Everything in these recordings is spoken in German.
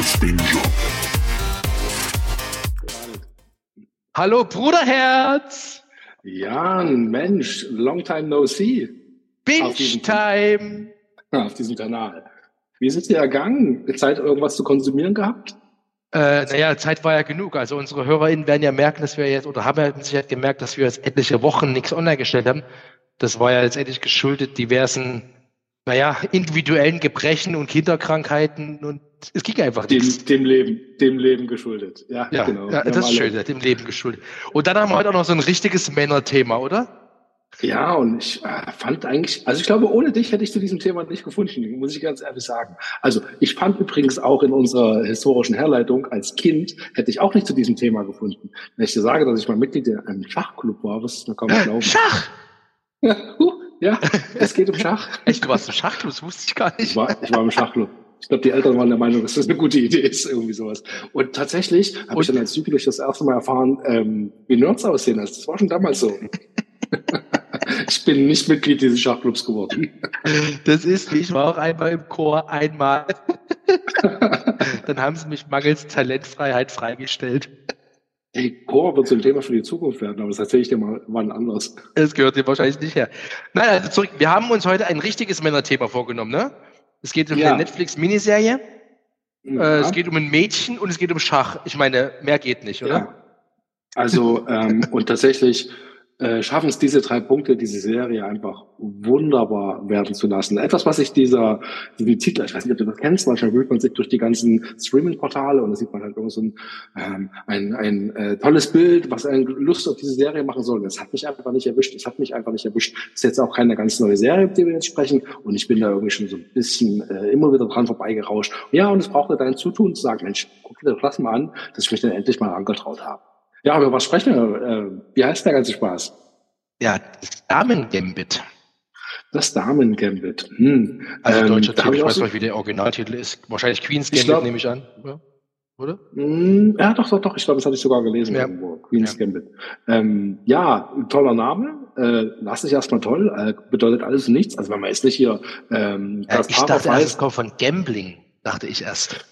Flussbinger. Hallo Bruderherz! Jan, Mensch, long time no see. Binge Time! Auf diesem Kanal. Wie ist es dir ergangen? Zeit, irgendwas zu konsumieren gehabt? Äh, naja, Zeit war ja genug. Also unsere HörerInnen werden ja merken, dass wir jetzt, oder haben ja mit Sicherheit gemerkt, dass wir jetzt etliche Wochen nichts online gestellt haben. Das war ja letztendlich geschuldet diversen, naja, individuellen Gebrechen und Kinderkrankheiten und es ging einfach Dem, nichts. dem Leben, dem Leben geschuldet. Ja, Ja, genau. ja das ist schön, dem Leben geschuldet. Und dann haben wir heute auch noch so ein richtiges Männerthema, oder? Ja, und ich äh, fand eigentlich, also ich glaube, ohne dich hätte ich zu diesem Thema nicht gefunden, muss ich ganz ehrlich sagen. Also ich fand übrigens auch in unserer historischen Herleitung als Kind hätte ich auch nicht zu diesem Thema gefunden. Wenn ich dir sage, dass ich mal Mitglied in einem Schachclub war, was man kaum glauben. Schach! Ja, huh, ja, es geht um Schach. Echt, du warst im Schachclub, das wusste ich gar Ich nicht. war, ich war im Schachclub. Ich glaube, die Eltern waren der Meinung, dass das eine gute Idee ist, irgendwie sowas. Und tatsächlich habe ich dann als Jugendlicher das erste Mal erfahren, ähm, wie Nerds aussehen. Also das war schon damals so. ich bin nicht Mitglied dieses Schachclubs geworden. Das ist, ich war auch einmal im Chor, einmal. Dann haben sie mich mangels Talentfreiheit freigestellt. Ey, Chor wird so ein Thema für die Zukunft werden, aber das erzähle ich dir mal wann anders. Das gehört dir wahrscheinlich nicht her. Nein, also zurück. Wir haben uns heute ein richtiges Männerthema vorgenommen, ne? Es geht um Ja. eine Netflix-Miniserie, äh, Ja. es geht um ein Mädchen und es geht um Schach. Ich meine, mehr geht nicht, oder? Ja. Also, ähm, und tatsächlich äh, schaffen es diese drei Punkte, diese Serie einfach wunderbar werden zu lassen. Etwas, was sich dieser, die Titel, ich weiß nicht, ob du das kennst, manchmal wühlt man sich durch die ganzen Streaming-Portale und da sieht man halt irgend so ein, ähm, ein, ein äh, tolles Bild, was einen Lust auf diese Serie machen soll. Das hat mich einfach nicht erwischt. Das hat mich einfach nicht erwischt. Das ist jetzt auch keine ganz neue Serie, über die wir jetzt sprechen. Und ich bin da irgendwie schon so ein bisschen äh, immer wieder dran vorbeigerauscht. Ja, und es braucht dein Zutun zu sagen, Mensch, guck dir das mal an, dass ich mich dann endlich mal angetraut habe. Ja, aber was sprechen wir? Äh, wie heißt der ganze Spaß? Ja, das Damen-Gambit. Das Damen-Gambit. Hm. Also Ähm, deutscher Titel, ich weiß nicht, wie der Originaltitel ist. Wahrscheinlich Queen's Gambit, glaub- nehme ich an. Ja. Oder? Hm, Ja, doch, doch, doch. Ich glaube, das hatte ich sogar gelesen Ja. irgendwo. Queen's Ja. Gambit. Ähm, ja, toller Name. Äh, lass dich erstmal toll. Äh, bedeutet alles und nichts. Also wenn man jetzt nicht hier ähm, Ja, das ich dachte erst, es kommt von Gambling, dachte ich erst.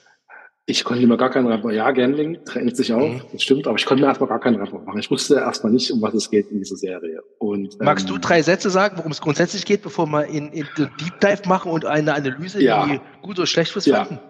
Ich konnte mir gar keinen Rapper. Ja, Gambling drängt sich auf, Mhm. das stimmt, aber ich konnte mir erstmal gar keinen Rapper machen. Ich wusste erstmal nicht, um was es geht in dieser Serie. Und, Magst ähm, du drei Sätze sagen, worum es grundsätzlich geht, bevor wir in, in Deep Dive machen und eine Analyse, Ja. wie gut oder schlecht es Ja. fanden?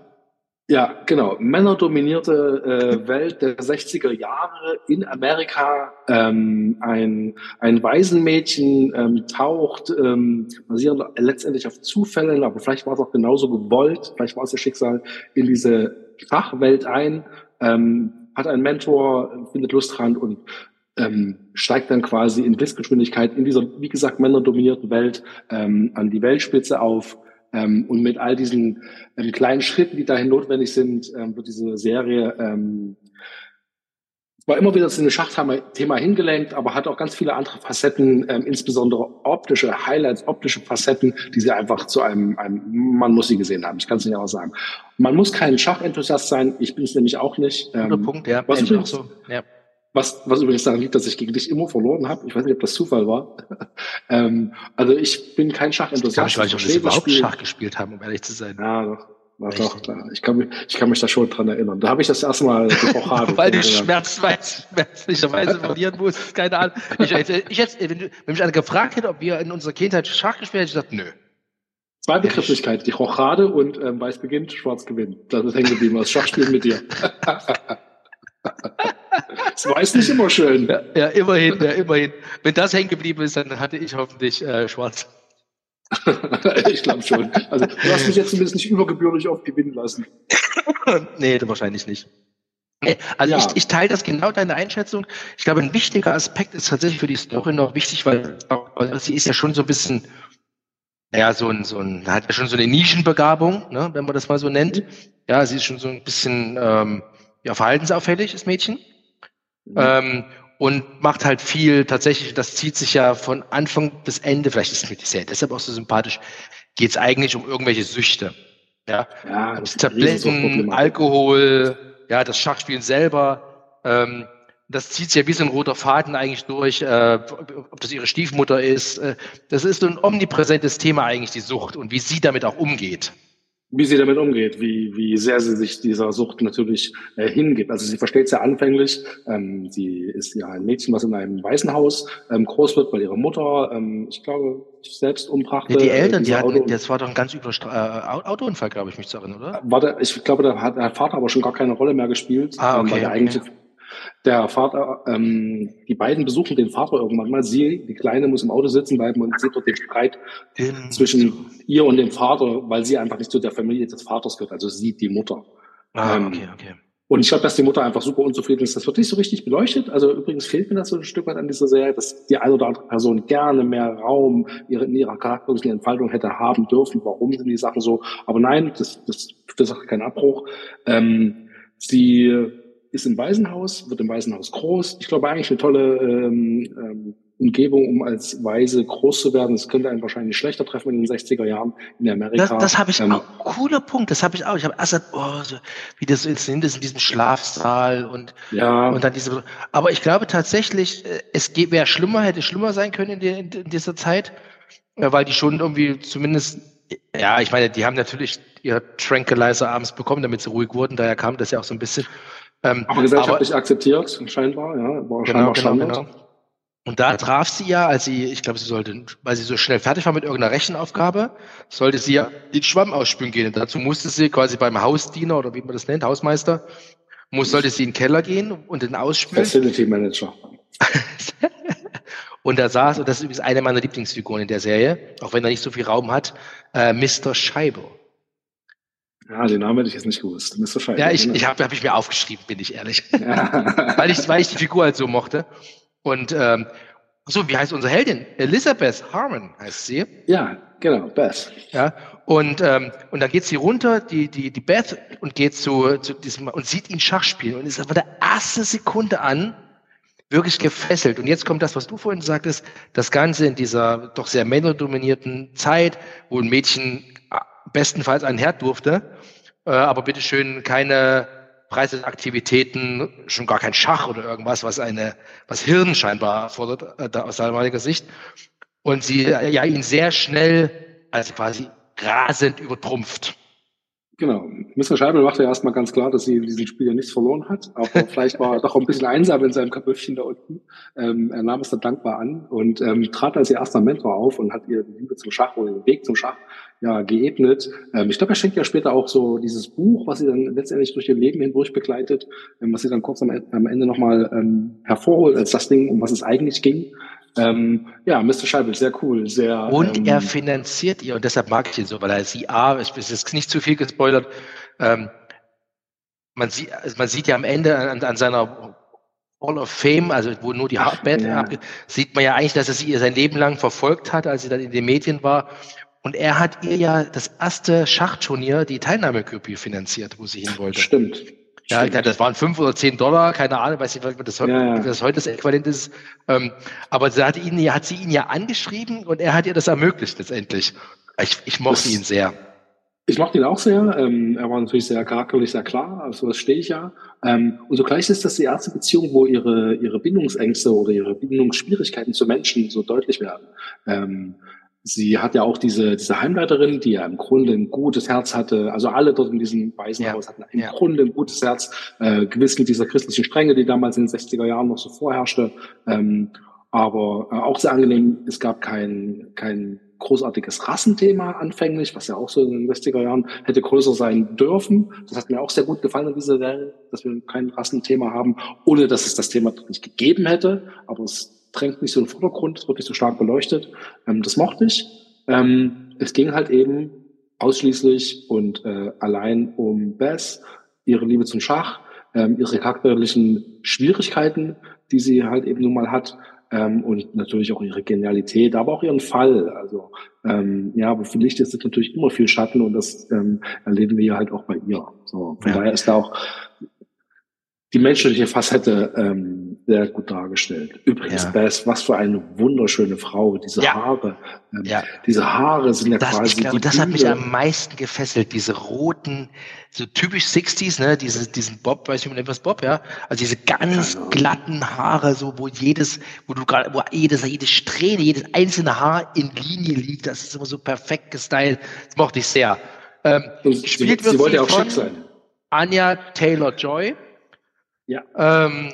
Ja, genau. Männerdominierte äh, Welt der 60er Jahre in Amerika. Ähm, ein, ein Waisenmädchen ähm, taucht ähm, basierend letztendlich auf Zufällen, aber vielleicht war es auch genauso gewollt, vielleicht war es ihr Schicksal, in diese Schachwelt ein, ähm, hat einen Mentor, findet Lust dran und ähm, steigt dann quasi in Blitzgeschwindigkeit in dieser, wie gesagt, männerdominierten Welt ähm, an die Weltspitze auf. Ähm, und mit all diesen ähm, kleinen Schritten, die dahin notwendig sind, ähm, wird diese Serie ähm, war immer wieder zu einem Schachthema hingelenkt, aber hat auch ganz viele andere Facetten, ähm, insbesondere optische Highlights, optische Facetten, die sie einfach zu einem, einem man muss sie gesehen haben. Ich kann es nicht auch sagen. Man muss kein Schachenthusiast sein. Ich bin es nämlich auch nicht. Guter Ähm, Punkt, ja. was übrigens- so. Ja. was, was übrigens daran liegt, dass ich gegen dich immer verloren habe. Ich weiß nicht, ob das Zufall war. ähm, also ich bin kein Ich Schachenthusiast. ich weiß nicht, ob wir verstehe das überhaupt Spiel. Schach gespielt haben, um ehrlich zu sein. Ja, doch. War Echt? doch, klar. Ich kann, mich, ich kann mich da schon dran erinnern. Da habe ich das erste Mal die Rochade Weil du schmerzweise, schmerzlicherweise verlieren musst, keine Ahnung. Ich, ich, jetzt, wenn, wenn mich einer gefragt hätte, ob wir in unserer Kindheit Schach gespielt hätten, hätte ich gesagt, nö. Zwei Begrifflichkeiten, die Rochade und ähm, Weiß beginnt, Schwarz gewinnt. Das ist hängen geblieben, das Schachspiel mit dir. das ist nicht immer schön. Ja, ja, immerhin, ja, immerhin. Wenn das hängen geblieben ist, dann hatte ich hoffentlich äh, schwarz. ich glaube schon. Also du hast mich jetzt zumindest nicht übergebührlich oft gewinnen lassen. nee, wahrscheinlich nicht. Nee, Also Ja. ich, ich teile das genau deine Einschätzung. Ich glaube, ein wichtiger Aspekt ist tatsächlich für die Story noch wichtig, weil sie ist ja schon so ein bisschen, ja, so ein, so ein, hat ja schon so eine Nischenbegabung, ne, wenn man das mal so nennt. Ja, sie ist schon so ein bisschen ähm, ja, verhaltensauffällig, das Mädchen. Ähm, und macht halt viel tatsächlich, das zieht sich ja von Anfang bis Ende, vielleicht ist mir die Serie deshalb auch so sympathisch, geht es eigentlich um irgendwelche Süchte. Ja, ja, das Tabletten, Alkohol, ja, das Schachspielen selber, ähm, das zieht sich ja wie so ein roter Faden eigentlich durch, äh, ob das ihre Stiefmutter ist. Äh, das ist so ein omnipräsentes Thema eigentlich, die Sucht und wie sie damit auch umgeht. Wie sie damit umgeht, wie, wie sehr sie sich dieser Sucht natürlich äh, hingibt. Also sie versteht es ja anfänglich. Ähm, sie ist ja ein Mädchen, was in einem Waisenhaus ähm, groß wird, weil ihre Mutter, ähm, ich glaube, selbst umbrachte. Ja, die Eltern, die hatten, das war doch ein ganz übler äh, Autounfall, glaube ich, mich zu erinnern, oder? Warte, ich glaube, da hat der Vater aber schon gar keine Rolle mehr gespielt. Ah, okay. Weil der eigentlich okay der Vater, ähm, die beiden besuchen den Vater irgendwann mal. Sie, die Kleine, muss im Auto sitzen bleiben und sieht dort den Streit Im zwischen ihr und dem Vater, weil sie einfach nicht zu der Familie des Vaters gehört. Also sie, die Mutter. Ah, ähm, okay, okay. Und ich glaube, dass die Mutter einfach super unzufrieden ist. Das wird nicht so richtig beleuchtet. Also übrigens fehlt mir das so ein Stück weit an dieser Serie, dass die eine oder andere Person gerne mehr Raum in ihrer charakterlichen Entfaltung hätte haben dürfen. Warum sind die Sachen so? Aber nein, das, das der Sache keinen Abbruch. Ähm, sie ist im Waisenhaus, wird im Waisenhaus groß. Ich glaube eigentlich eine tolle ähm, ähm, Umgebung, um als Weise groß zu werden. Das könnte einen wahrscheinlich schlechter treffen in den 60er Jahren in Amerika. Das, das habe ich ähm, auch. Cooler Punkt, das habe ich auch. Ich habe erst oh, so, wie das so ist in diesem Schlafsaal und, ja. und dann diese. Aber ich glaube tatsächlich, äh, es wäre schlimmer, hätte schlimmer sein können in, die, in dieser Zeit, äh, weil die schon irgendwie zumindest ja, ich meine, die haben natürlich ihr Tranquilizer abends bekommen, damit sie ruhig wurden. Daher kam das ja auch so ein bisschen. Ähm, aber gesellschaftlich aber, akzeptiert, scheinbar, ja. War genau, genau, genau. Und da traf sie ja, als sie, ich glaube, sie sollte, weil sie so schnell fertig war mit irgendeiner Rechenaufgabe, sollte sie ja den Schwamm ausspülen gehen. Und dazu musste sie quasi beim Hausdiener oder wie man das nennt, Hausmeister, muss, sollte sie in den Keller gehen und den ausspülen. Facility Manager. und da saß, und das ist übrigens eine meiner Lieblingsfiguren in der Serie, auch wenn er nicht so viel Raum hat, äh, Mr. Scheibe. Ja, den Namen hätte ich jetzt nicht gewusst. Mr. Scheibe. Ja, ich, ich habe hab ich mir aufgeschrieben, bin ich ehrlich. Ja. weil, ich, weil ich die Figur halt so mochte. Und ähm, so, wie heißt unsere Heldin? Elizabeth Harmon heißt sie. Ja, genau, Beth. Ja, und, ähm, und dann geht sie runter, die, die, die Beth, und geht zu, zu diesem, und sieht ihn Schach spielen und ist von der ersten Sekunde an wirklich gefesselt. Und jetzt kommt das, was du vorhin sagtest, das Ganze in dieser doch sehr männerdominierten Zeit, wo ein Mädchen bestenfalls ein Herd durfte, äh, aber bitteschön keine Freizeitaktivitäten, schon gar kein Schach oder irgendwas, was eine, was Hirn scheinbar erfordert, äh, aus damaliger Sicht. Und sie äh, ja ihn sehr schnell, also quasi rasend übertrumpft. Genau. Mr. Scheibel macht ja erstmal ganz klar, dass sie in diesem Spiel ja nichts verloren hat, aber vielleicht war er doch ein bisschen einsam in seinem Köpfchen da unten. Ähm, er nahm es dann dankbar an und ähm, trat als ihr erster Mentor auf und hat ihr die Liebe zum Schach oder den Weg zum Schach ja geebnet. Ähm, ich glaube, er schenkt ja später auch so dieses Buch, was sie dann letztendlich durch ihr Leben hindurch begleitet, ähm, was sie dann kurz am, am Ende nochmal ähm, hervorholt als das Ding, um was es eigentlich ging. Ähm, ja, Mr. Scheibel, sehr cool, sehr. Und ähm, er finanziert ihr, und deshalb mag ich ihn so, weil er sie, A, ich bin jetzt nicht zu viel gespoilert, ähm, man, sieht, also man sieht ja am Ende an, an seiner Hall of Fame, also wo nur die Hardband ja. sieht man ja eigentlich, dass er sie ihr sein Leben lang verfolgt hat, als sie dann in den Medien war. Und er hat ihr ja das erste Schachturnier, die Teilnahmegebühr finanziert, wo sie hin wollte. Stimmt. Ja, das waren fünf oder zehn Dollar, keine Ahnung, weiß nicht, was das, heute, ja, ja. das heute das Äquivalent ist. Ähm, aber sie hat, ihn, hat sie ihn ja angeschrieben und er hat ihr das ermöglicht letztendlich. Ich, ich mochte das, ihn sehr. Ich mochte ihn auch sehr. Ähm, er war natürlich sehr charakterlich, sehr klar, also das stehe ich ja. Ähm, und zugleich ist das die erste Beziehung, wo ihre, ihre Bindungsängste oder ihre Bindungsschwierigkeiten zu Menschen so deutlich werden. Ähm, Sie hat ja auch diese, diese Heimleiterin, die ja im Grunde ein gutes Herz hatte. Also alle dort in diesem Waisenhaus ja. hatten im ja. Grunde ein gutes Herz, äh, gewiss mit dieser christlichen Strenge, die damals in den 60er Jahren noch so vorherrschte. Ähm, aber äh, auch sehr angenehm, es gab kein, kein großartiges Rassenthema anfänglich, was ja auch so in den 60er Jahren hätte größer sein dürfen. Das hat mir auch sehr gut gefallen in dieser Welt, dass wir kein Rassenthema haben, ohne dass es das Thema nicht gegeben hätte. Aber es drängt nicht so in den Vordergrund, es wird nicht so stark beleuchtet. Ähm, das mochte ich. Ähm, es ging halt eben ausschließlich und äh, allein um Bess, ihre Liebe zum Schach, ähm, ihre charakterlichen Schwierigkeiten, die sie halt eben nun mal hat. Ähm, und natürlich auch ihre Genialität, aber auch ihren Fall. Also ähm, ja, aber für Licht ist natürlich immer viel Schatten und das ähm, erleben wir halt auch bei ihr. So, von ja. daher ist da auch die menschliche Facette ähm, sehr gut dargestellt. Übrigens, ja. Bess, was für eine wunderschöne Frau, diese ja. Haare. Ähm, ja. Diese Haare sind ja das, quasi. Ich glaube, das hat mich am meisten gefesselt, diese roten, so typisch 60s, ne, diese, diesen Bob, weiß ich nicht, was Bob, ja. Also diese ganz genau. glatten Haare, so, wo jedes, wo du gerade, wo jedes, jede Strähne, jedes einzelne Haar in Linie liegt, das ist immer so perfekt gestylt. Das mochte ich sehr. Ähm, gespielt sie, sie wollte ja auch schick sein. Anya Taylor Joy. Ja. Ähm,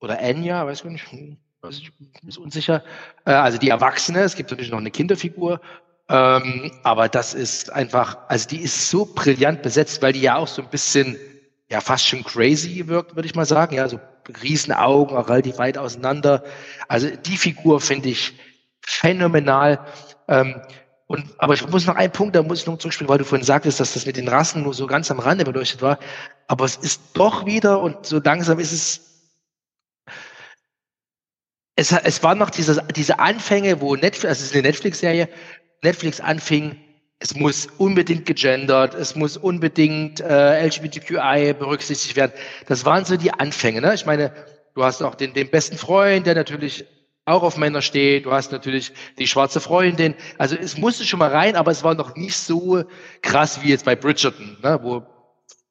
oder Anya, weiß ich nicht, weiß ich, ist unsicher. Äh, also die Erwachsene, es gibt natürlich noch eine Kinderfigur. Ähm, aber das ist einfach, also die ist so brillant besetzt, weil die ja auch so ein bisschen, ja, fast schon crazy wirkt, würde ich mal sagen. Ja, so Riesenaugen, auch relativ weit auseinander. Also die Figur finde ich phänomenal. Ähm, und, aber ich muss noch einen Punkt, da muss ich noch zurückspielen, weil du vorhin sagtest, dass das mit den Rassen nur so ganz am Rande beleuchtet war. Aber es ist doch wieder, und so langsam ist es, es, es war noch diese, diese Anfänge, wo Netflix, also es ist eine Netflix-Serie, Netflix anfing, es muss unbedingt gegendert, es muss unbedingt äh, LGBTQI berücksichtigt werden. Das waren so die Anfänge. Ne? Ich meine, du hast auch den, den besten Freund, der natürlich auch auf Männer steht. Du hast natürlich die schwarze Freundin. Also es musste schon mal rein, aber es war noch nicht so krass wie jetzt bei Bridgerton, ne? wo,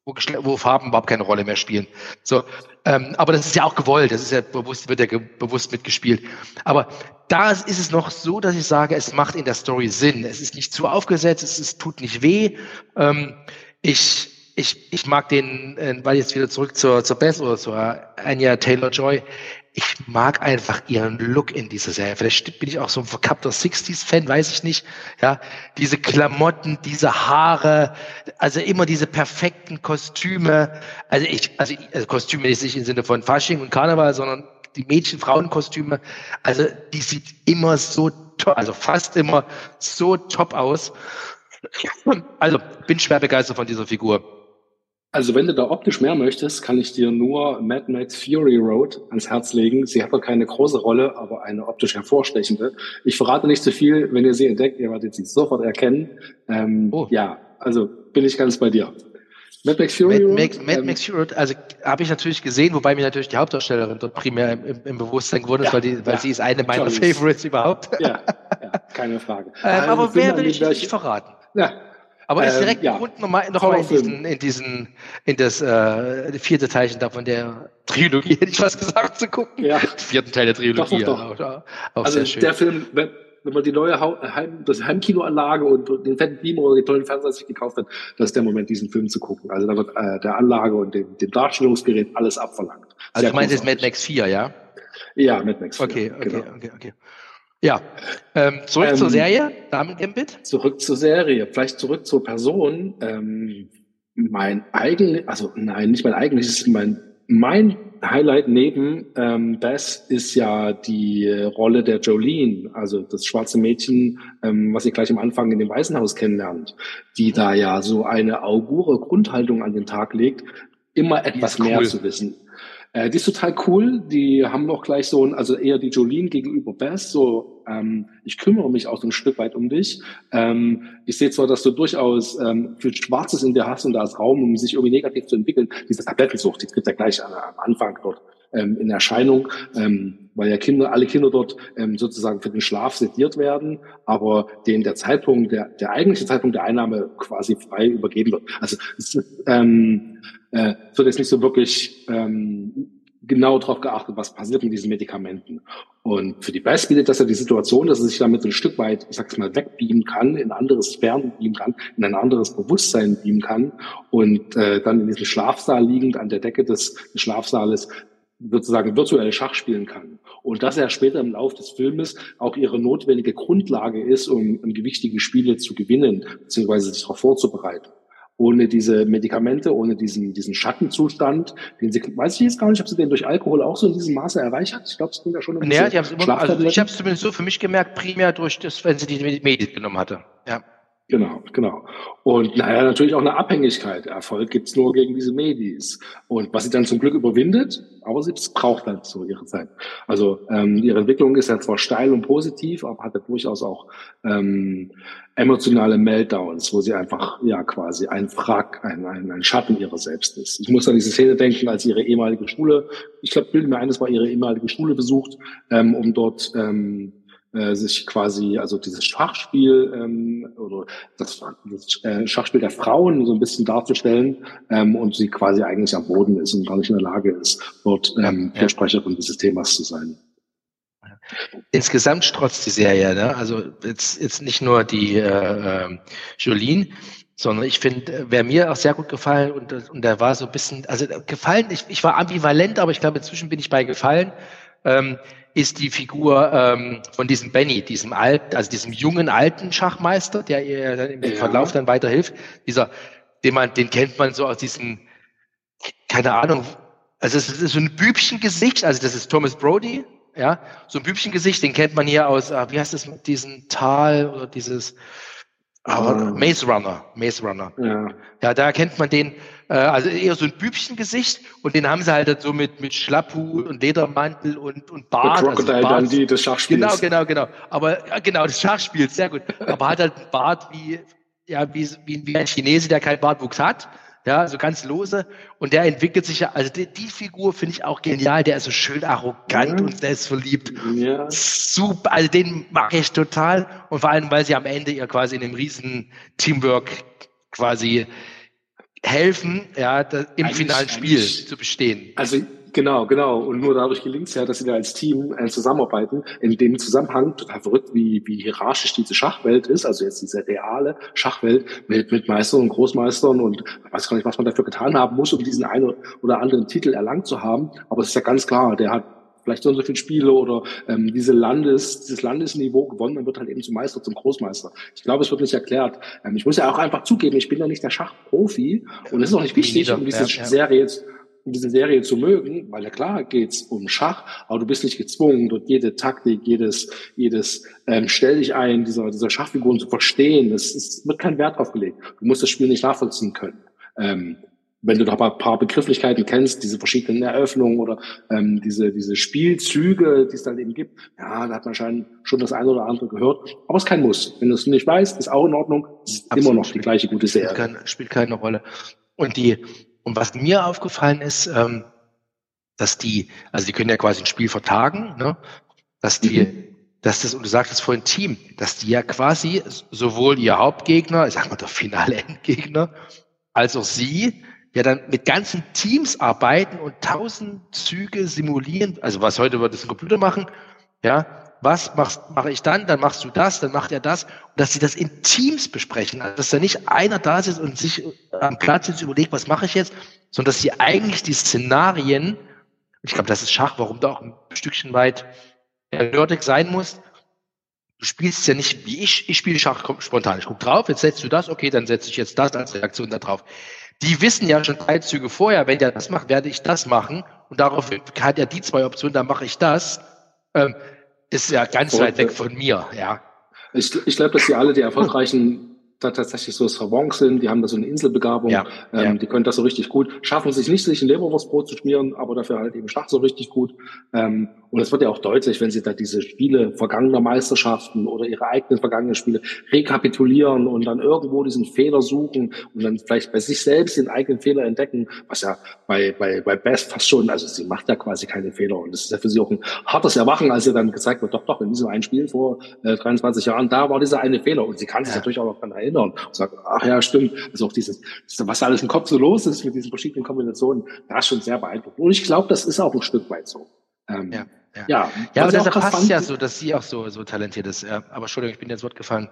wo, wo Farben überhaupt keine Rolle mehr spielen. So, ähm, aber das ist ja auch gewollt. Das ist ja bewusst, wird ja bewusst mitgespielt. Aber da ist es noch so, dass ich sage, es macht in der Story Sinn. Es ist nicht zu aufgesetzt, es ist, tut nicht weh. Ähm, ich ich, ich mag den, äh, weil jetzt wieder zurück zur, zur Beth oder zur Anya Taylor-Joy ich mag einfach ihren Look in dieser Serie. Vielleicht bin ich auch so ein verkappter 60s-Fan, weiß ich nicht. Ja, diese Klamotten, diese Haare, also immer diese perfekten Kostüme. Also ich, also, also Kostüme ist nicht im Sinne von Fasching und Karneval, sondern die Mädchen-Frauenkostüme. Also die sieht immer so top, also fast immer so top aus. Also bin schwer begeistert von dieser Figur. Also wenn du da optisch mehr möchtest, kann ich dir nur Mad Max Fury Road ans Herz legen. Sie hat doch keine große Rolle, aber eine optisch hervorstechende. Ich verrate nicht zu viel. Wenn ihr sie entdeckt, ihr werdet sie sofort erkennen. Ähm, oh. Ja, also bin ich ganz bei dir. Mad Max Fury Road. Mad, Mad ähm, Max Fury Road, also habe ich natürlich gesehen, wobei mir natürlich die Hauptdarstellerin dort primär im, im Bewusstsein geworden ist, ja, weil, die, weil ja, sie ist eine meiner Favorites überhaupt. Ja, ja keine Frage. ähm, aber wer will ich nicht verraten? Ja, aber ist direkt ähm, ja. Grund nochmal noch mal in diesen, in diesen, in das äh, vierte Teilchen da von der Trilogie, hätte ich was gesagt, zu gucken. Ja. Vierten Teil der Trilogie. Doch, doch, doch. Auch, also sehr der Film, wenn, wenn man die neue Heim, das Heimkinoanlage und den fetten Beamer oder die tollen Fernseher sich gekauft hat, das ist der Moment, diesen Film zu gucken. Also da wird äh, der Anlage und dem, dem Darstellungsgerät alles abverlangt. Also du meinst jetzt Mad Max 4, ja? Ja, Mad Max 4. Okay, okay, genau. okay, okay. Ja, ähm, zurück ähm, zur Serie, Damen Gambit. Zurück zur Serie, vielleicht zurück zur Person. Ähm, mein eigen, also nein, nicht mein eigentliches, mein mein Highlight neben ähm, Bess ist ja die Rolle der Jolene, also das schwarze Mädchen, ähm, was ihr gleich am Anfang in dem Waisenhaus kennenlernt, die da ja so eine augure Grundhaltung an den Tag legt, immer etwas mehr cool. zu wissen. Äh, die ist total cool. Die haben auch gleich so ein, also eher die Jolene gegenüber Bess, so ähm, ich kümmere mich auch so ein Stück weit um dich. Ähm, ich sehe zwar, dass du durchaus ähm, viel Schwarzes in dir hast und da ist Raum, um sich irgendwie negativ zu entwickeln. Diese Tablettensucht, die tritt ja gleich am Anfang dort ähm, in Erscheinung, ähm, weil ja Kinder, alle Kinder dort ähm, sozusagen für den Schlaf sediert werden, aber denen der Zeitpunkt, der, der eigentliche Zeitpunkt der Einnahme quasi frei übergeben wird. Also es ist, ähm, äh, wird jetzt nicht so wirklich ähm, genau darauf geachtet, was passiert mit diesen Medikamenten. Und für die Best bietet das ja die Situation, dass er sich damit ein Stück weit, ich sag's mal, wegbeamen kann, in anderes Sphären beamen kann, in ein anderes Bewusstsein beamen kann und äh, dann in diesem Schlafsaal liegend an der Decke des, des Schlafsaales sozusagen virtuell Schach spielen kann. Und dass er später im Laufe des Filmes auch ihre notwendige Grundlage ist, um, um gewichtige Spiele zu gewinnen, beziehungsweise sich darauf vorzubereiten ohne diese Medikamente, ohne diesen, diesen Schattenzustand, den sie, weiß ich jetzt gar nicht, ob sie den durch Alkohol auch so in diesem Maße erreichert. Ich glaube, es ging ja schon um naja, die immer, also Ich habe es zumindest so für mich gemerkt, primär durch das, wenn sie die Medien genommen hatte. Ja. Genau, genau. Und naja, natürlich auch eine Abhängigkeit. Erfolg gibt's nur gegen diese Medis. Und was sie dann zum Glück überwindet, aber sie braucht halt so ihre Zeit. Also ähm, ihre Entwicklung ist ja zwar steil und positiv, aber hat ja durchaus auch ähm, emotionale Meltdowns, wo sie einfach ja quasi ein Wrack, ein, ein, ein Schatten ihrer selbst ist. Ich muss an diese Szene denken, als ihre ehemalige Schule, ich glaube, bilden mir eines war ihre ehemalige Schule besucht, ähm, um dort ähm, äh, sich quasi, also dieses Schachspiel ähm, oder das, das äh, Schachspiel der Frauen so ein bisschen darzustellen ähm, und sie quasi eigentlich am Boden ist und gar nicht in der Lage ist, dort ähm, ja, ja. Fürsprecherin dieses Themas zu sein. Insgesamt strotzt die Serie, ne? Also jetzt, jetzt nicht nur die äh, äh, Jolene, sondern ich finde, wer mir auch sehr gut gefallen und, und der war so ein bisschen, also gefallen, ich, ich war ambivalent, aber ich glaube, inzwischen bin ich bei gefallen, ähm, ist die Figur ähm, von diesem Benny, diesem alten, also diesem jungen alten Schachmeister, der ihr dann im ja. Verlauf dann weiterhilft. Dieser, den man, den kennt man so aus diesem, keine Ahnung, also es ist so ein Bübchengesicht, also das ist Thomas Brody, ja, so ein Bübchengesicht, den kennt man hier aus, ah, wie heißt das mit diesem Tal oder dieses aber ah. Maze Runner, Maze Runner. Ja. ja, da kennt man den, äh, also eher so ein Bübchengesicht und den haben sie halt so mit, mit Schlapphut und Ledermantel und, und Bart. Mit Crocodile also Bart. Dundee des Schachspiels. Genau, genau, genau. Aber ja, genau, des Schachspiels, sehr gut. Aber hat halt einen Bart wie, ja, wie, wie, wie ein Chinese, der keinen Bartwuchs hat ja, so ganz lose. Und der entwickelt sich ja, also die, die Figur finde ich auch genial. Der ist so schön arrogant ja. und selbstverliebt. Ja. Super, also den mag ich total. Und vor allem, weil sie am Ende ihr quasi in einem riesen Teamwork quasi helfen, ja, im eigentlich, finalen Spiel zu bestehen. Also Genau, genau. Und nur dadurch gelingt es ja, dass sie da als Team äh, zusammenarbeiten. In dem Zusammenhang, total verrückt, wie, wie hierarchisch diese Schachwelt ist, also jetzt diese reale Schachwelt mit, mit Meistern und Großmeistern und ich weiß gar nicht, was man dafür getan haben muss, um diesen einen oder anderen Titel erlangt zu haben. Aber es ist ja ganz klar, der hat vielleicht so und so viele Spiele oder ähm, diese Landes, dieses Landesniveau gewonnen, dann wird halt eben zum Meister, zum Großmeister. Ich glaube, es wird nicht erklärt. Ähm, ich muss ja auch einfach zugeben, ich bin ja nicht der Schachprofi und es ist auch nicht wichtig, um diese ja, ja. Serie jetzt diese Serie zu mögen, weil ja klar geht's um Schach, aber du bist nicht gezwungen, dort jede Taktik, jedes, jedes ähm, Stell dich ein, dieser, dieser Schachfiguren zu verstehen. Es, es wird kein Wert drauf gelegt. Du musst das Spiel nicht nachvollziehen können. Ähm, wenn du da ein paar Begrifflichkeiten kennst, diese verschiedenen Eröffnungen oder ähm, diese, diese Spielzüge, die es dann eben gibt, ja, da hat man schon, schon das eine oder andere gehört. Aber es ist kein Muss. Wenn du es nicht weißt, ist auch in Ordnung. Es ist Absolut. immer noch die gleiche gute Serie. Spielt, kein, spielt keine Rolle. Und die, und was mir aufgefallen ist, ähm, dass die, also die können ja quasi ein Spiel vertagen, ne? dass die, mhm. dass das, und du sagtest vorhin Team, dass die ja quasi sowohl ihr Hauptgegner, ich sag mal der finale Endgegner, als auch sie ja dann mit ganzen Teams arbeiten und tausend Züge simulieren, also was heute wird das ein Computer machen, ja, was machst, mache ich dann, dann machst du das, dann macht er das, und dass sie das in Teams besprechen, also dass da nicht einer da sitzt und sich am Platz jetzt überlegt, was mache ich jetzt, sondern dass sie eigentlich die Szenarien, ich glaube, das ist Schach, warum du auch ein Stückchen weit nerdig sein musst, du spielst ja nicht wie ich, ich spiele Schach spontan, ich guck drauf, jetzt setzt du das, okay, dann setze ich jetzt das als Reaktion da drauf. Die wissen ja schon drei Züge vorher, wenn der das macht, werde ich das machen. Und darauf hat er die zwei Optionen, dann mache ich das. Ähm, ist ja ganz weit weg von mir, ja. Ich, ich glaube, dass sie alle die erfolgreichen da tatsächlich so Savants sind, die haben da so eine Inselbegabung, ja, ähm, ja. die können das so richtig gut, schaffen sich nicht, sich ein Leberwurstbrot zu schmieren, aber dafür halt eben Schach so richtig gut. Ähm, und es wird ja auch deutlich, wenn sie da diese Spiele vergangener Meisterschaften oder ihre eigenen vergangenen Spiele rekapitulieren und dann irgendwo diesen Fehler suchen und dann vielleicht bei sich selbst den eigenen Fehler entdecken, was ja bei, bei, bei Beth fast schon, also sie macht ja quasi keine Fehler und das ist ja für sie auch ein hartes Erwachen, als ihr dann gezeigt wird, doch, doch, in diesem einen Spiel vor äh, 23 Jahren, da war dieser eine Fehler und sie kann sich ja. natürlich auch noch daran erinnern und sagt, ach ja, stimmt, also auch dieses, was da alles im Kopf so los ist mit diesen verschiedenen Kombinationen, das ist schon sehr beeindruckend. Und ich glaube, das ist auch ein Stück weit so. Ähm, ja. Ja, ja, ja aber das passt ja so, dass sie auch so, so talentiert ist. Ja, aber Entschuldigung, ich bin ins Wort gefallen.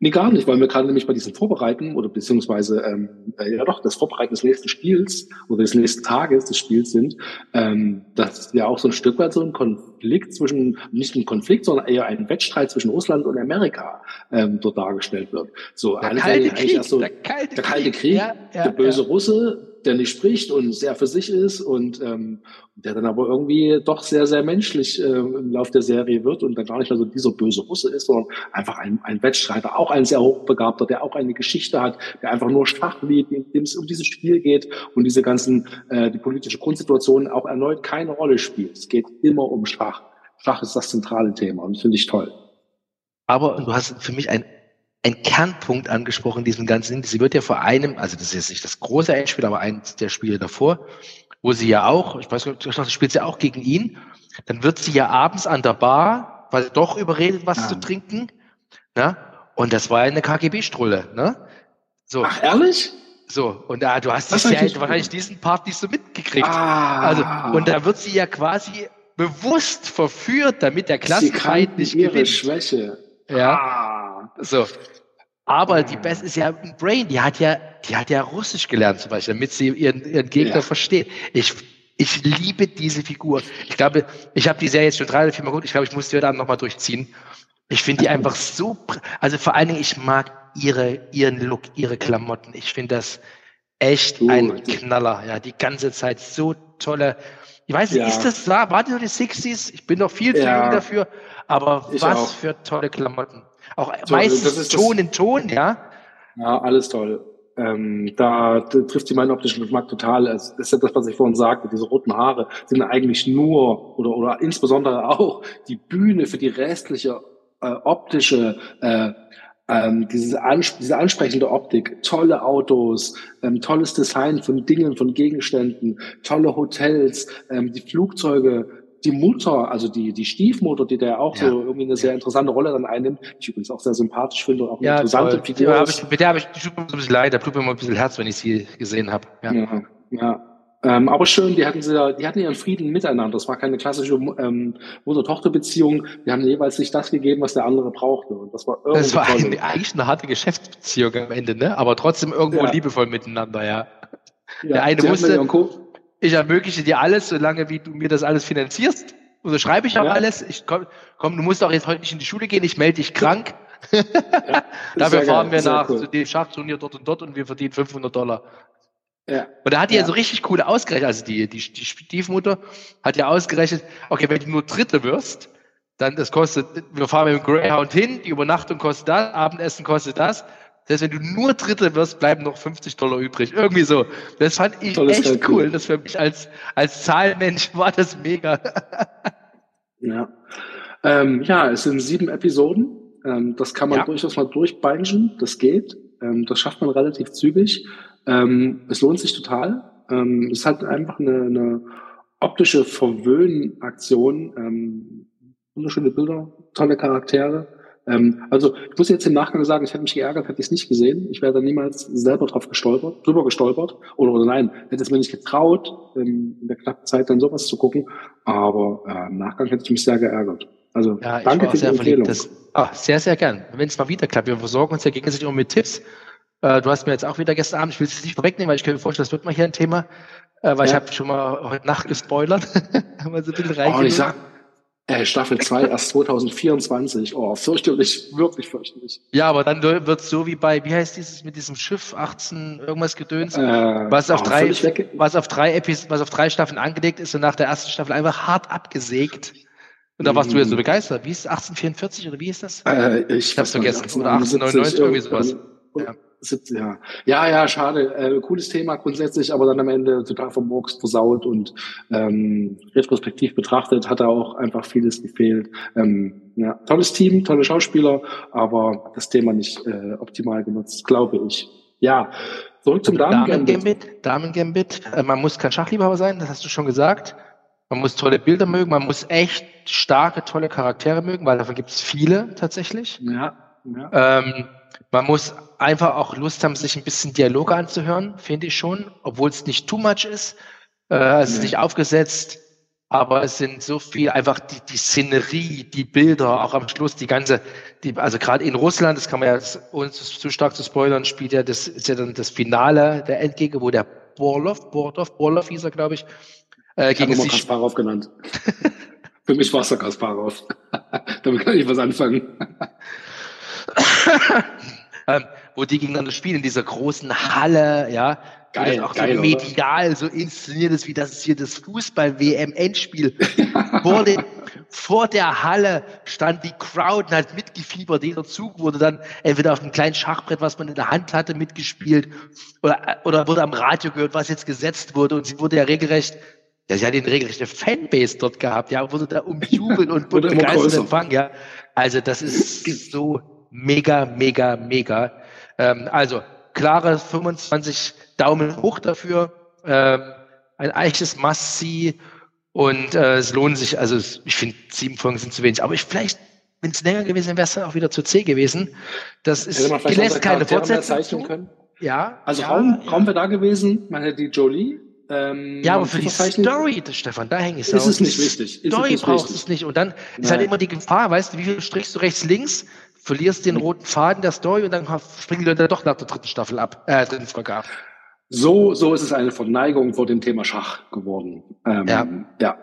Nee, gar nicht, weil wir gerade nämlich bei diesem Vorbereiten oder beziehungsweise ähm, äh, ja doch das Vorbereiten des nächsten Spiels oder des nächsten Tages des Spiels sind, ähm, dass ja auch so ein Stück weit so ein Konflikt zwischen, nicht ein Konflikt, sondern eher ein Wettstreit zwischen Russland und Amerika ähm, dort dargestellt wird. So, der kalte Krieg, so, der kalte, der kalte Krieg, ja, ja, der böse ja. Russe, der nicht spricht und sehr für sich ist und ähm, der dann aber irgendwie doch sehr, sehr menschlich äh, im Lauf der Serie wird und dann gar nicht mehr so dieser böse Russe ist, sondern einfach ein, ein Wettstreiter, auch ein sehr hochbegabter, der auch eine Geschichte hat, der einfach nur Schach liebt, in dem es um dieses Spiel geht und diese ganzen, äh, die politische Grundsituation auch erneut keine Rolle spielt. Es geht immer um Schach. Schach ist das zentrale Thema und das finde ich toll. Aber du hast für mich ein ein Kernpunkt angesprochen in diesem ganzen Ding. Sie wird ja vor einem, also das ist jetzt nicht das große Endspiel, aber eins der Spiele davor, wo sie ja auch, ich weiß nicht, du spielt sie auch gegen ihn, dann wird sie ja abends an der Bar, weil sie doch überredet, was ja. zu trinken. Ne? Und das war ja eine KGB-Strulle. Ne? So. Ach, ehrlich? So, und da, du hast das ja wahrscheinlich diesen Part nicht so mitgekriegt. Ah. Also, und da wird sie ja quasi bewusst verführt, damit der Klassenfeind nicht ihre gewinnt. Schwäche. Ja. Ah. So. Aber die Bess ist ja ein Brain, die hat ja, die hat ja Russisch gelernt zum Beispiel, damit sie ihren, ihren Gegner Ja. versteht. Ich, ich liebe diese Figur. Ich glaube, ich habe die Serie jetzt schon drei oder vier Mal gut. Ich glaube, ich muss die heute Abend nochmal durchziehen. Ich finde die einfach so, also vor allen Dingen, ich mag ihre, ihren Look, ihre Klamotten. Ich finde das echt Du, ein die- Knaller. Ja, die ganze Zeit so tolle. Ich weiß nicht, Ja. ist das, war, war das nur die 60s? Ich bin noch viel zu Ja. jung dafür. Aber Ich was auch. für tolle Klamotten. Auch So, meistens das ist das- Ton in Ton, ja. Ja, alles toll. Ähm, da trifft sie meinen optischen Geschmack total. Es ist ja das, was ich vorhin sagte. Diese roten Haare sind eigentlich nur oder, oder insbesondere auch die Bühne für die restliche äh, optische, äh, ähm, diese, ans diese ansprechende Optik. Tolle Autos, ähm, tolles Design von Dingen, von Gegenständen, tolle Hotels, ähm, die Flugzeuge, die Mutter, also die, die Stiefmutter, die da auch Ja. so irgendwie eine sehr interessante Rolle dann einnimmt, die ich übrigens auch sehr sympathisch finde und auch eine Ja, interessante toll. Figur hab ist. ich, mit der habe ich, tut mir ein bisschen leid, da tut mir immer ein bisschen Herz, wenn ich sie gesehen habe. Ja. Ja, ja. Ähm, aber schön, die hatten sie, die hatten ihren Frieden miteinander. Das war keine klassische ähm, Mutter-Tochter-Beziehung. Die haben jeweils nicht das gegeben, was der andere brauchte. Und das war irgendwie Das war toll. eigentlich eine harte Geschäftsbeziehung am Ende, ne? Aber trotzdem irgendwo Ja. liebevoll miteinander, ja. ja, der eine wusste- Ich ermögliche dir alles, solange wie du mir das alles finanzierst. Und so schreibe ich auch Ja. alles. Ich komm, komm, du musst auch jetzt heute nicht in die Schule gehen, ich melde dich krank. Dafür Sehr fahren geil, wir nach cool. zu dem Schachturnier dort und dort und wir verdienen 500 Dollar. Ja. Und da hat die ja. Ja. so richtig cool ausgerechnet, also die, die, die Stiefmutter hat ja ausgerechnet, okay, wenn du nur Dritte wirst, dann das kostet, wir fahren mit dem Greyhound hin, die Übernachtung kostet das, Abendessen kostet das. Das heißt, wenn du nur Dritte wirst, bleiben noch 50 Dollar übrig. Irgendwie so. Das fand ich Tolles echt Kalkül. cool. Das für mich als, als Zahlmensch war das mega. Ja. Ähm, ja, es sind sieben Episoden. Ähm, das kann man Ja. durchaus mal durchbingen. Das geht. Ähm, das schafft man relativ zügig. Ähm, es lohnt sich total. Ähm, es ist halt einfach eine, eine optische Verwöhnaktion. Ähm, wunderschöne Bilder, tolle Charaktere. Ähm, also ich muss jetzt im Nachgang sagen, ich hätte mich geärgert, hätte ich es nicht gesehen. Ich wäre da niemals selber drauf gestolpert, drüber gestolpert. Oder, oder nein, hätte es mir nicht getraut, ähm, in der knappen Zeit dann sowas zu gucken. Aber äh, im Nachgang hätte ich mich sehr geärgert. Also Ja, ich danke für die sehr Empfehlung. ah, sehr, sehr gern. Wenn es mal wieder klappt. Wir versorgen uns ja gegenseitig immer mit Tipps. Äh, du hast mir jetzt auch wieder gestern Abend, ich will es nicht vorwegnehmen, weil ich kann mir vorstellen, das wird mal hier ein Thema, äh, weil ich Ja. habe schon mal heute Nacht gespoilert. Haben wir so ein bisschen Oh, ich reingelegt. sag, äh, Staffel 2 erst 2024. Oh, fürchterlich, wirklich fürchterlich. Ja, aber dann wird so wie bei, wie heißt dieses mit diesem Schiff 18 irgendwas gedöns, Äh, was auf drei, was auf drei Epis, was auf drei Staffeln angelegt ist und nach der ersten Staffel einfach hart abgesägt. Und da warst du ja so Mhm. begeistert. Wie ist es? 1844 oder wie ist das? Äh, ich Ich hab's nicht, vergessen. Oder 1899, irgendwie sowas. Ja. Ja. 70, ja. ja, ja, schade. Äh, cooles Thema grundsätzlich, aber dann am Ende total vermurkst, versaut und ähm, retrospektiv betrachtet hat da auch einfach vieles gefehlt. Ähm, ja, tolles Team, tolle Schauspieler, aber das Thema nicht äh, optimal genutzt, glaube ich. Ja, zurück zum Damen. Damen-Gambit. Damen-Gambit. Äh, man muss kein Schachliebhaber sein, das hast du schon gesagt. Man muss tolle Bilder mögen, man muss echt starke, tolle Charaktere mögen, weil davon gibt es viele tatsächlich. Ja, ja. Ähm, man muss einfach auch Lust haben, sich ein bisschen Dialoge anzuhören, finde ich schon, obwohl es nicht too much ist. Äh, es ist Nee. nicht aufgesetzt, aber es sind so viel, einfach die, die Szenerie, die Bilder, auch am Schluss die ganze, die, also gerade in Russland, das kann man ja, ohne zu, stark zu spoilern, spielt ja das, ist ja dann das Finale der Endgegner, wo der Borlov, Borlov, Borlov hieß er, glaube ich, äh, Ich habe gegen sich Kasparov genannt. Für mich war es der Kasparov. Damit kann ich was anfangen. ähm, wo die gegeneinander spielen in dieser großen Halle, ja, Geil, auch geil, so oder? medial so inszeniert ist, wie das ist hier das Fußball-WM-Endspiel. vor, den, vor der Halle stand die Crowd und hat mitgefiebert. Jeder Zug wurde dann entweder auf einem kleinen Schachbrett, was man in der Hand hatte, mitgespielt oder, oder wurde am Radio gehört, was jetzt gesetzt wurde. Und sie wurde ja regelrecht ja, sie hat eine regelrechte Fanbase dort gehabt, ja, wurde da umjubelt und Wurde immer begeistert empfangen, ja. Also das ist so mega, mega, mega. Ähm, also klare 25 Daumen hoch dafür. Ähm, ein echtes Must-See und äh, es lohnt sich. Also es, ich finde sieben Folgen sind zu wenig, aber ich vielleicht wenn es länger gewesen wäre, wäre es dann auch wieder zu zäh gewesen. Das ist, die vielleicht lässt keine Fortsetzung können. Ja. Also ja, Raum, ja. Raum wäre da gewesen. Man hätte die Jolie Ähm, ja, aber für die Story, Stefan, da hänge ich Ist es nicht wichtig. Story brauchst du es nicht. Und dann Nein. ist halt immer die Gefahr, weißt du, wie viel strichst du rechts, links, verlierst den roten Faden der Story und dann springen die Leute doch nach der dritten Staffel ab, äh, dritten Folge ab. So, so ist es eine Verneigung vor dem Thema Schach geworden. Ähm, ja. ja.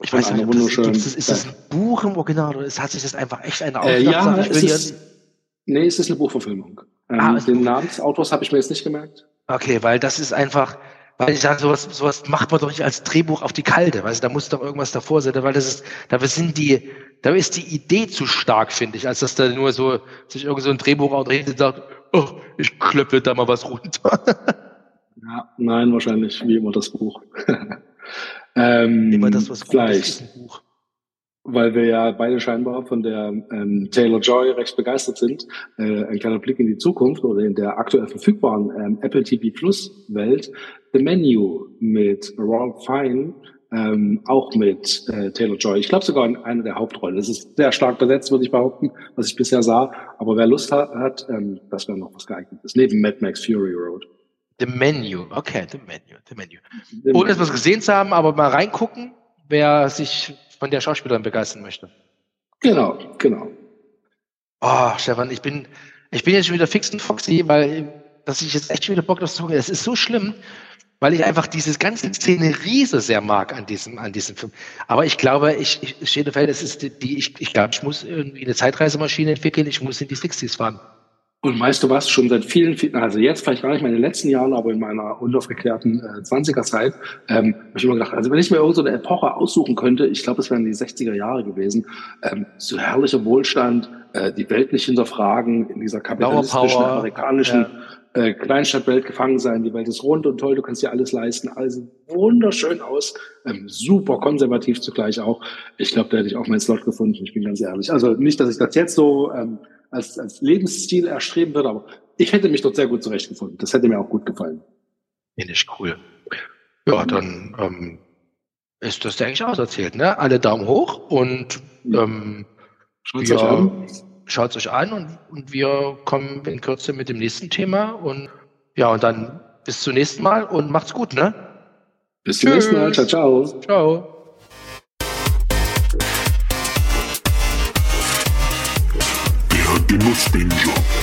Ich weiß nicht, wunderschön. Das, ist das ein Buch im Original oder hat sich das einfach echt eine Aufgabe? Äh, ja, es ist, nee, es ist eine Buchverfilmung. Ähm, ah, den Namen des Autors habe ich mir jetzt nicht gemerkt. Okay, weil das ist einfach, weil ich sage, sowas, sowas macht man doch nicht als Drehbuch auf die Kalte, weißt du, da muss doch irgendwas davor sein, weil das ist, da sind die, da ist die Idee zu stark, finde ich, als dass da nur so, sich irgend so ein Drehbuch redet und sagt, oh, ich klöpfe da mal was runter. ja, nein, wahrscheinlich wie immer das Buch. ähm, immer das, was vielleicht. Ist, Buch weil wir ja beide scheinbar von der ähm, Taylor Joy recht begeistert sind, äh, ein kleiner Blick in die Zukunft oder in der aktuell verfügbaren ähm, Apple TV Plus Welt, The Menu mit Ralph Fine, ähm, auch mit äh, Taylor Joy. Ich glaube sogar in einer der Hauptrollen. Das ist sehr stark besetzt, würde ich behaupten, was ich bisher sah. Aber wer Lust hat, hat ähm, das wäre noch was geeignetes. Neben Mad Max Fury Road. The Menu, okay, The Menu, The Menu. Ohne etwas gesehen zu haben, aber mal reingucken, wer sich von der Schauspielerin begeistern möchte. Genau, genau. Oh, Stefan, ich bin, ich bin jetzt schon wieder fix und foxy, weil, dass ich jetzt echt schon wieder Bock drauf habe. Es ist so schlimm, weil ich einfach diese ganze Szenerie so sehr mag an diesem, an diesem Film. Aber ich glaube, ich, ich stehe fest, es ist die, ich, ich glaube, ich muss irgendwie eine Zeitreisemaschine entwickeln, ich muss in die 60s fahren. Und weißt du was, schon seit vielen, vielen, also jetzt vielleicht gar nicht mehr in den letzten Jahren, aber in meiner unaufgeklärten äh, 20er-Zeit, ähm, habe ich immer gedacht, also wenn ich mir irgendeine so Epoche aussuchen könnte, ich glaube, es wären die 60er Jahre gewesen, ähm, so herrlicher Wohlstand, äh, die Welt nicht hinterfragen, in dieser kapitalistischen, amerikanischen ja. Äh, Kleinstadtwelt gefangen sein, die Welt ist rund und toll, du kannst dir alles leisten, alles wunderschön aus, ähm, super konservativ zugleich auch. Ich glaube, da hätte ich auch meinen Slot gefunden, ich bin ganz ehrlich. Also nicht, dass ich das jetzt so ähm, als, als Lebensstil erstreben würde, aber ich hätte mich dort sehr gut zurechtgefunden. Das hätte mir auch gut gefallen. Finde ich cool. Ja, dann ähm, ist das eigentlich auserzählt, ne? Alle Daumen hoch und ähm, schaut es euch an schaut es euch an und, und wir kommen in Kürze mit dem nächsten Thema. Und ja, und dann bis zum nächsten Mal und macht's gut, ne? Bis zum nächsten Mal. Ciao, ciao. Ciao. Wer hat genutzt den Job.